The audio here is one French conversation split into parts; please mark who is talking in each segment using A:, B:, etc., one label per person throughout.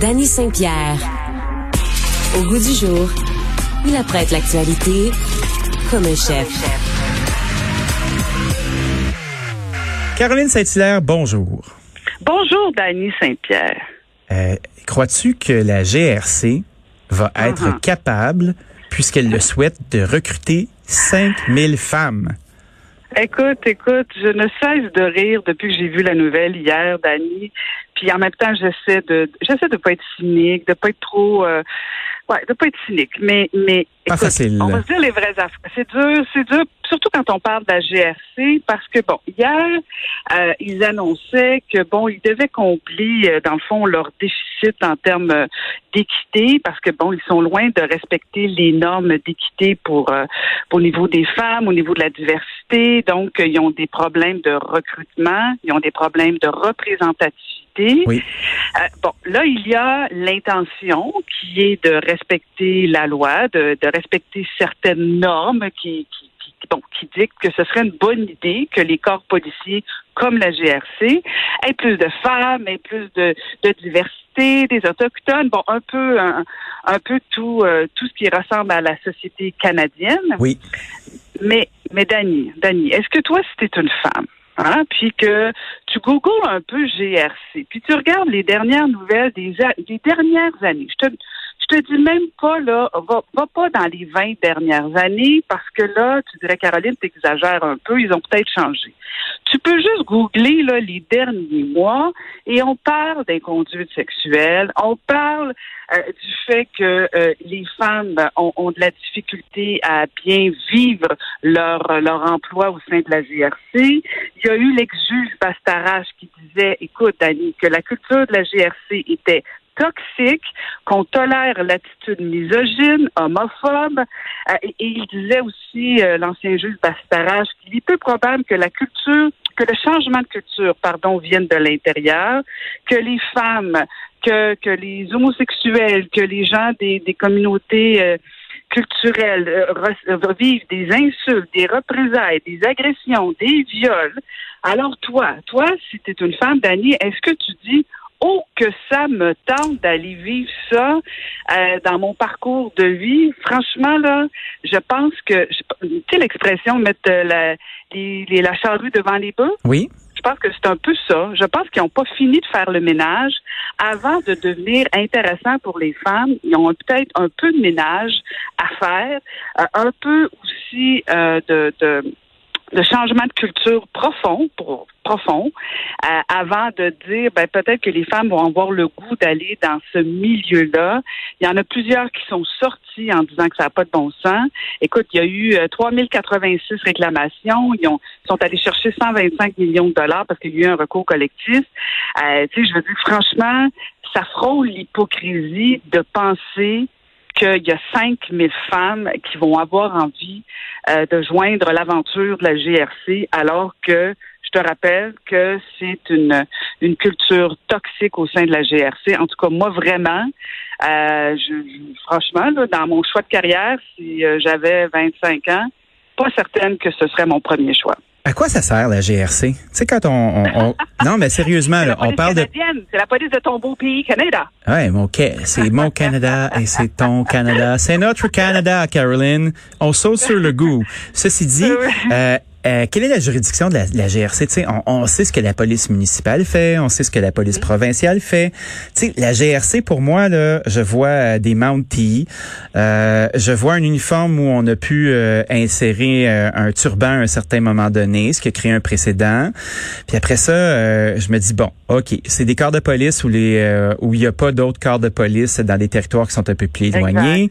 A: Danny Saint-Pierre. Au goût du jour, il apprête l'actualité comme un chef.
B: Caroline Saint-Hilaire, bonjour.
C: Bonjour, Danny Saint-Pierre.
B: Euh, Crois-tu que la GRC va être
C: Uh-huh.
B: capable, puisqu'elle le souhaite, de recruter 5000 femmes?
C: Écoute, écoute, je ne cesse de rire depuis que j'ai vu la nouvelle hier, Dani. Puis en même temps, j'essaie de, j'essaie de pas être cynique, de pas être trop, euh, ouais, de pas être cynique. Mais, mais
B: Pas
C: écoute,
B: facile.
C: on va se dire les vraies affaires. C'est dur, c'est dur, surtout quand on parle de la GRC, parce que bon, hier, euh, ils annonçaient que bon, ils devaient combler euh, dans le fond leur déficit en termes euh, d'équité, parce que bon, ils sont loin de respecter les normes d'équité pour, euh, pour au niveau des femmes, au niveau de la diversité. Donc, euh, ils ont des problèmes de recrutement, ils ont des problèmes de
B: Oui.
C: Euh, bon, là, il y a l'intention qui est de respecter la loi, de, de respecter certaines normes qui, qui, qui, bon, qui dictent que ce serait une bonne idée que les corps policiers, comme la GRC, aient plus de femmes, aient plus de, de diversité, des autochtones, bon, un peu, un, un peu tout, euh, tout ce qui ressemble à la société canadienne.
B: Oui.
C: Mais, mais Dani, Dani, est-ce que toi, si tu une femme, hein, puis que tu googles un peu GRC, puis tu regardes les dernières nouvelles des, des dernières années, je te dis même pas, là, va, va pas dans les 20 dernières années, parce que là, tu dirais, Caroline, t'exagères un peu, ils ont peut-être changé. Tu peux juste googler, là, les derniers mois, et on parle d'inconduite sexuelle, on parle euh, du fait que euh, les femmes ont, ont de la difficulté à bien vivre leur, leur emploi au sein de la GRC. Il y a eu l'ex-juge Bastarache qui disait, écoute, Dani, que la culture de la GRC était toxique, qu'on tolère l'attitude misogyne, homophobe, euh, et, il disait aussi, euh, l'ancien juge Bastarache, qu'il est peu probable que la culture, que le changement de culture, pardon, vienne de l'intérieur, que les femmes, que, que les homosexuels, que les gens des, des communautés euh, culturelles euh, re- vivent des insultes, des représailles, des agressions, des viols. Alors toi, toi, si tu es une femme, Dani, est-ce que tu dis Oh, que ça me tente d'aller vivre ça euh, dans mon parcours de vie. Franchement, là, je pense que, tu sais l'expression mettre euh, la, les, les- la charrue devant les bœufs?
B: Oui.
C: Je pense que c'est un peu ça. Je pense qu'ils n'ont pas fini de faire le ménage avant de devenir intéressants pour les femmes. Ils ont peut-être un peu de ménage à faire, euh, un peu aussi euh, de, de, de changement de culture profond, pour, profond, euh, avant de dire ben, peut-être que les femmes vont avoir le goût d'aller dans ce milieu-là. Il y en a plusieurs qui sont sortis en disant que ça n'a pas de bon sens. Écoute, il y a eu euh, 3086 réclamations. Ils, ont, ils sont allés chercher 125 millions de dollars parce qu'il y a eu un recours collectif. Euh, tu sais, je veux dire, franchement, ça frôle l'hypocrisie de penser qu'il y a 5000 femmes qui vont avoir envie euh, de joindre l'aventure de la GRC alors que je te rappelle que c'est une, une culture toxique au sein de la GRC. En tout cas, moi, vraiment, euh, je, franchement, là, dans mon choix de carrière, si euh, j'avais 25 ans, pas certaine que ce serait mon premier choix.
B: À quoi ça sert la GRC? Tu sais, quand on, on- on- Non, mais sérieusement, là, on parle de...
C: c'est la police de ton beau pays, Canada.
B: Ouais, mon c'est mon Canada et c'est ton Canada. C'est notre Canada, Caroline. On saute sur le goût. Ceci dit, euh, euh, quelle est la juridiction de la, la GRC? Tu sais, on, on sait ce que la police municipale fait, on sait ce que la police provinciale fait. Tu sais, la GRC, pour moi, là, je vois euh, des Mounties, euh, je vois un uniforme où on a pu euh, insérer euh, un turban à un certain moment donné, ce qui a créé un précédent. Puis après ça, euh, je me dis, bon, OK, c'est des corps de police où les euh, où il n'y a pas d'autres corps de police dans des territoires qui sont un peu plus éloignés.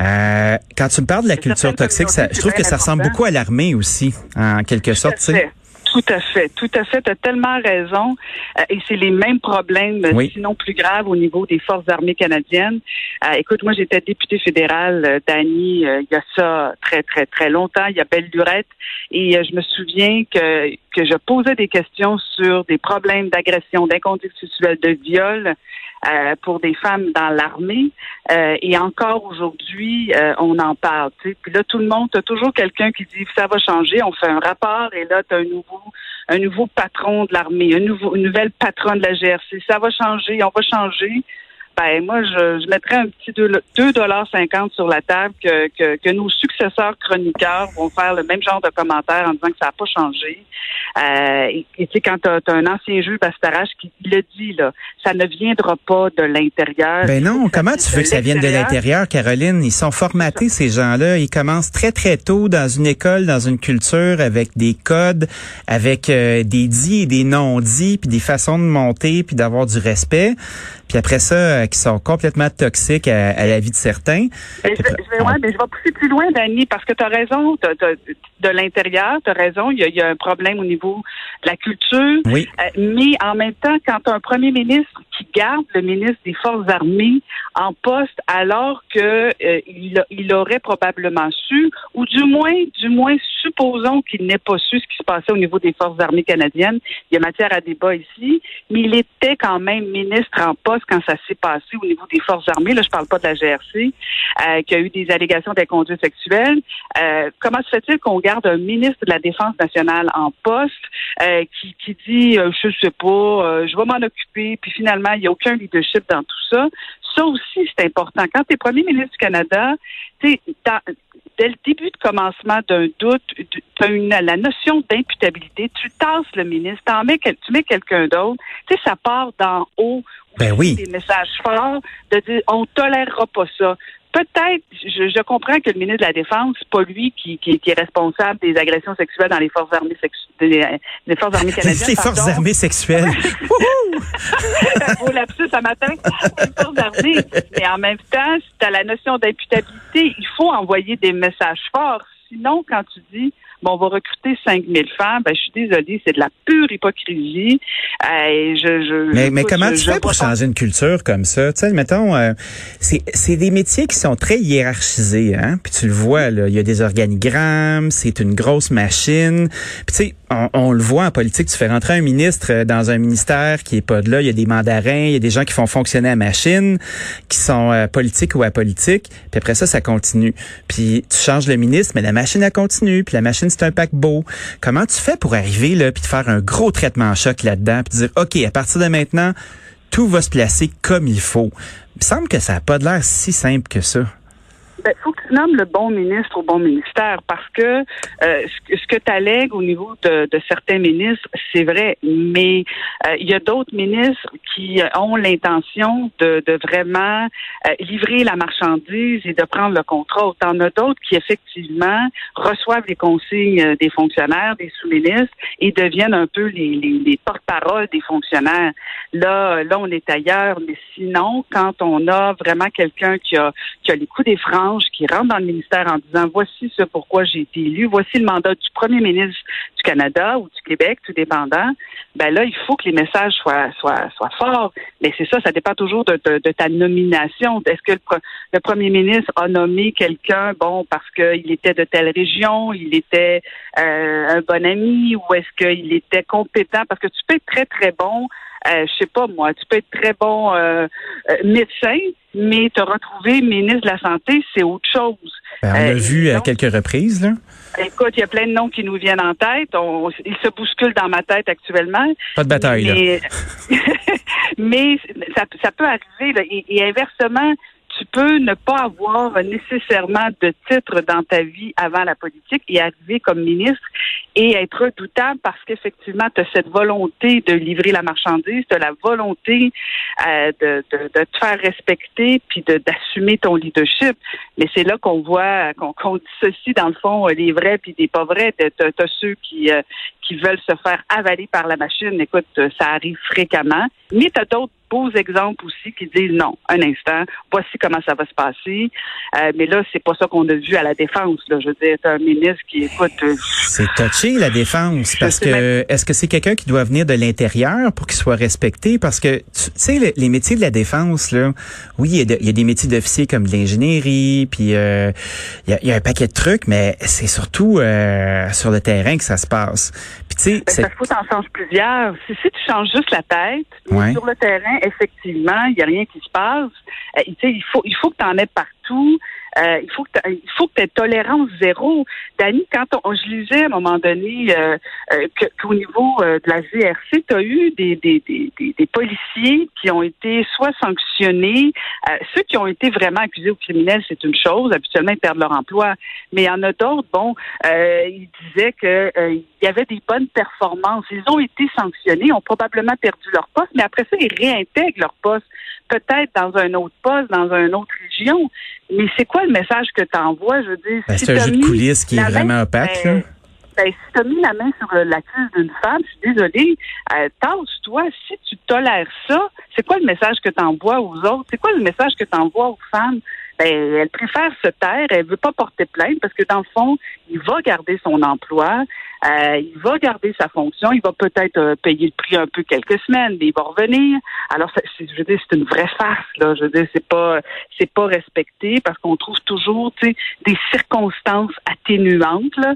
B: Euh, quand tu me parles de la culture toxique, ça, je trouve que ça ressemble beaucoup à l'armée aussi, en quelque sorte. tu
C: Tout à fait. Tout à fait, tout à fait. Tu as tellement raison. Euh, et c'est les mêmes problèmes,
B: Oui.
C: sinon plus graves, au niveau des forces armées canadiennes. Euh, écoute, moi, j'étais députée fédérale euh, d'Annie euh, il y a ça très, très, très longtemps. Il y a belle lurette. Et je me souviens que, que je posais des questions sur des problèmes d'agression, d'inconduite de viol euh, pour des femmes dans l'armée. Euh, et encore aujourd'hui, euh, on en parle. Puis là, tout le monde, t'as toujours quelqu'un qui dit ça va changer. On fait un rapport et là, tu as un nouveau, un nouveau patron de l'armée, un nouveau, une nouvelle patronne de la GRC. Ça va changer, on va changer. Ben moi, je, je mettrais un petit 2,50 sur la table que, que, que, nos successeurs chroniqueurs vont faire le même genre de commentaires en disant que ça n'a pas changé. Euh, et tu sais, quand tu as, un ancien juge Bastarache qui le dit, là, ça ne viendra pas de l'intérieur.
B: Ben non, comment tu veux que ça vienne de l'intérieur, Caroline? Ils sont formatés, ces gens-là. Ils commencent très, très tôt dans une école, dans une culture, avec des codes, avec euh, des dits et des non-dits, puis des façons de monter, puis d'avoir du respect. Puis après ça, euh, qui sont complètement toxiques à, la vie de certains.
C: Ben, je, vais, je, vais, ouais, mais je vais pousser plus loin, Dani, parce que tu as raison. de l'intérieur, tu as raison. Il y, a, il y, a, un problème au niveau de la culture.
B: Oui.
C: Euh, mais en même temps, quand un premier ministre qui garde le ministre des Forces armées en poste alors que euh, il, il, aurait probablement su, ou du moins, du moins, supposons qu'il n'ait pas su ce qui se passait au niveau des Forces armées canadiennes. Il y a matière à débat ici, mais il était quand même ministre en poste quand ça s'est passé au niveau des Forces armées. Là, je parle pas de la GRC, euh, qui a eu des allégations d'inconduite sexuelle. Euh, comment se fait-il qu'on garde un ministre de la Défense nationale en poste euh, qui, dit, je sais pas, je vais m'en occuper, puis finalement, il n'y a aucun leadership dans tout ça? Ça aussi, c'est important. Quand tu es premier ministre du Canada, tu dès le début de commencement d'un doute, tu as la notion d'imputabilité, tu tasses le ministre, en mets, tu mets quelqu'un d'autre. Tu sais, ça part d'en haut.
B: Ben oui.
C: Des messages forts de dire on tolérera pas ça peut-être, je, je, comprends que le ministre de la Défense, c'est pas lui qui, qui, qui, est responsable des agressions sexuelles dans les forces armées sexuelles, des, forces armées canadiennes.
B: les forces armées sexuelles.
C: Au lapsus ce matin, les forces armées. Mais en même temps, si tu as la notion d'imputabilité, il faut envoyer des messages forts. Sinon, quand tu dis bon, on va recruter 5000 femmes. Ben, je suis désolée, c'est de la pure hypocrisie. Euh, je, je,
B: mais, mais comment tu fais pour changer une culture comme ça? Tu sais, mettons, euh, c'est des métiers qui sont très hiérarchisés, hein? Puis tu le vois, là, il y a des organigrammes, c'est une grosse machine. Puis tu sais, on, le voit en politique, tu fais rentrer un ministre euh, dans un ministère qui est pas de là, il y a des mandarins, il y a des gens qui font fonctionner la machine, qui sont euh, politiques ou apolitiques, puis après ça, ça continue. Puis tu changes le ministre, mais la machine, elle continue, puis la machine, c'est un paquebot. Comment tu fais pour arriver là, puis de faire un gros traitement en choc là-dedans, puis dire, OK, à partir de maintenant, tout va se placer comme il faut? Il me semble que ça n'a pas de l'air si simple que ça.
C: Ben, tu nommes le bon ministre au bon ministère parce que euh, ce que tu allègues au niveau de, de certains ministres, c'est vrai, mais euh, il y a d'autres ministres qui ont l'intention de, de vraiment euh, livrer la marchandise et de prendre le contrôle. T'en as d'autres qui effectivement reçoivent les consignes des fonctionnaires, des sous-ministres et deviennent un peu les, les, les porte-parole des fonctionnaires. Là, là, on est ailleurs, mais sinon, quand on a vraiment quelqu'un qui a, qui a les coups des francs qui rentre dans le ministère en disant voici ce pourquoi j'ai été élu, voici le mandat du premier ministre du Canada ou du Québec, tout dépendant, ben là, il faut que les messages soient, soient, soient forts. Mais c'est ça, ça dépend toujours de, ta nomination. Est-ce que le, premier ministre a nommé quelqu'un, bon, parce qu'il était de telle région, il était euh, un bon ami, ou est-ce qu'il était compétent? Parce que tu peux être très, très bon euh, je sais pas moi, tu peux être très bon euh, euh médecin, mais te retrouver ministre de la Santé, c'est autre chose.
B: Ben, on l'a euh, vu à quelques reprises, là.
C: Écoute, il y a plein de noms qui nous viennent en tête. On, ils se bousculent dans ma tête actuellement.
B: Pas de bataille,
C: mais, là. mais ça, ça peut arriver. Là, et, et inversement, tu peux ne pas avoir nécessairement de titre dans ta vie avant la politique et arriver comme ministre et être redoutable parce qu'effectivement, tu as cette volonté de livrer la marchandise, tu as la volonté euh, de, de, de, te faire respecter puis d'assumer ton leadership. Mais c'est là qu'on voit, qu'on qu dissocie dans le fond les vrais puis des pas vrais. Tu as, ceux qui, euh, qui veulent se faire avaler par la machine. Écoute, ça arrive fréquemment. Mais tu as d'autres beaux exemples aussi qui disent non, un instant, voici comment ça va se passer. Euh, mais là, c'est pas ça qu'on a vu à la défense. Là. Je veux dire, un ministre qui écoute. Euh,
B: c'est touché la défense parce que est-ce que c'est quelqu'un qui doit venir de l'intérieur pour qu'il soit respecté? Parce que tu sais, les, métiers de la défense là, oui, il y, a des métiers d'officier comme de l'ingénierie, puis euh, il y, a, un paquet de trucs, mais c'est surtout sur le terrain que ça se passe. Puis tu sais,
C: ben, faut t'en changes plusieurs. Si, si tu changes juste la tête sur le terrain effectivement, il n'y a rien qui se passe. Euh, il faut, il faut que tu en aies partout. Euh, il faut que il tu tolérance zéro. Dani, quand on, je lisais à un moment donné euh, euh qu'au niveau euh, de la GRC, tu as eu des, des, des, des, policiers qui ont été soit sanctionnés, ceux qui ont été vraiment accusés au criminel, c'est une chose, habituellement ils perdent leur emploi, mais il y en a d'autres, bon, ils disaient que il y avait des bonnes performances. Ils ont été sanctionnés, ont probablement perdu leur poste, mais après ça, ils réintègrent leur poste, peut-être dans un autre poste, dans une autre région. Mais c'est quoi le message que tu envoies? Je veux dire,
B: ben, c'est un jeu de coulisses qui est vraiment opaque.
C: Ben, ben, si tu as mis la main sur l'accuse d'une femme, je suis désolée, euh, toi si tu tolères ça, c'est quoi le message que tu envoies aux autres? C'est quoi le message que tu envoies aux femmes? Ben, elle préfère se taire, elle veut pas porter plainte parce que dans le fond, il va garder son emploi, euh, il va garder sa fonction, il va peut-être euh, payer le prix un peu quelques semaines, mais il va revenir. Alors, je veux dire, c'est une vraie farce là. Je veux dire, c'est pas, c'est pas respecté parce qu'on trouve toujours, tu sais, des circonstances atténuantes là.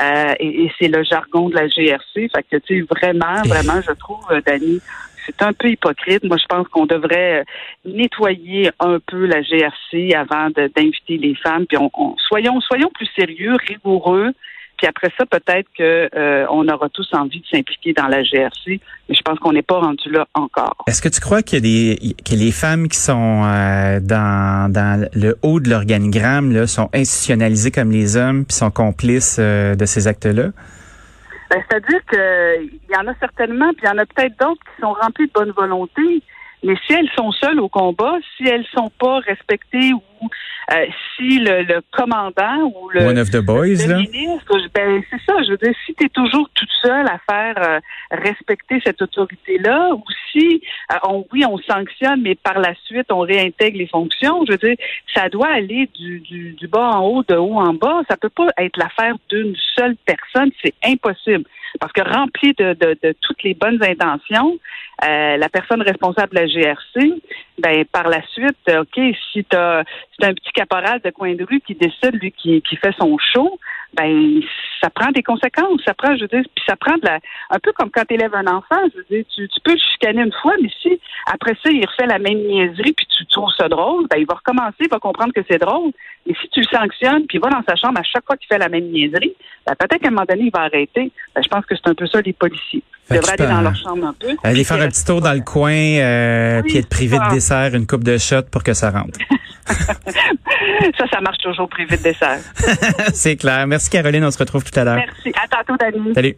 C: Euh, et, et c'est le jargon de la GRC. Fait que, tu sais, vraiment, vraiment, je trouve, Dani, c'est un peu hypocrite. Moi, je pense qu'on devrait euh, nettoyer un peu la GRC avant d'inviter les femmes. Puis on, soyons, plus sérieux, rigoureux. Puis après ça, peut-être qu'on euh, aura tous envie de s'impliquer dans la GRC, mais je pense qu'on n'est pas rendu là encore.
B: Est-ce que tu crois que, que les femmes qui sont euh, dans, dans le haut de l'organigramme sont institutionnalisées comme les hommes, puis sont complices de ces actes-là?
C: Ben, c'est-à-dire qu'il y en a certainement, puis il y en a peut-être d'autres qui sont remplis de bonne volonté. Mais si elles sont seules au combat, si elles sont pas respectées ou euh, si le, commandant ou le,
B: One of the boys,
C: ministre, ben, c'est ça, je veux dire, si tu es toujours toute seule à faire euh, respecter cette autorité-là, ou si, euh, on, oui, on sanctionne, mais par la suite, on réintègre les fonctions, je veux dire, ça doit aller du, du, du bas en haut, de haut en bas. Ça peut pas être l'affaire d'une seule personne, c'est impossible. Parce que rempli de, de, de toutes les bonnes intentions, euh, la personne responsable de la GRC, ben par la suite, OK, si tu as c'est un petit caporal de coin de rue qui décide, lui, qui, qui fait son show, ben ça prend des conséquences. Ça prend, je veux dire, puis ça prend de la, un peu comme quand tu élèves un enfant. Je veux dire, tu, tu peux le chicaner une fois, mais si après ça il refait la même niaiserie puis tu trouves ça drôle, ben il va recommencer, il va comprendre que c'est drôle. Et si tu le sanctionnes puis il va dans sa chambre à chaque fois qu'il fait la même niaiserie, ben peut-être qu'à un moment donné il va arrêter. Ben, je pense que c'est un peu ça les policiers. Ils devraient aller dans leur chambre un peu.
B: Aller faire un petit tour dans le coin, euh, puis être privé de dessert, une coupe de shot pour que ça rentre.
C: ça, ça marche toujours privé de dessert.
B: c'est clair. Merci Caroline, on se retrouve tout à l'heure.
C: Merci. À tantôt, Dani.
B: Salut.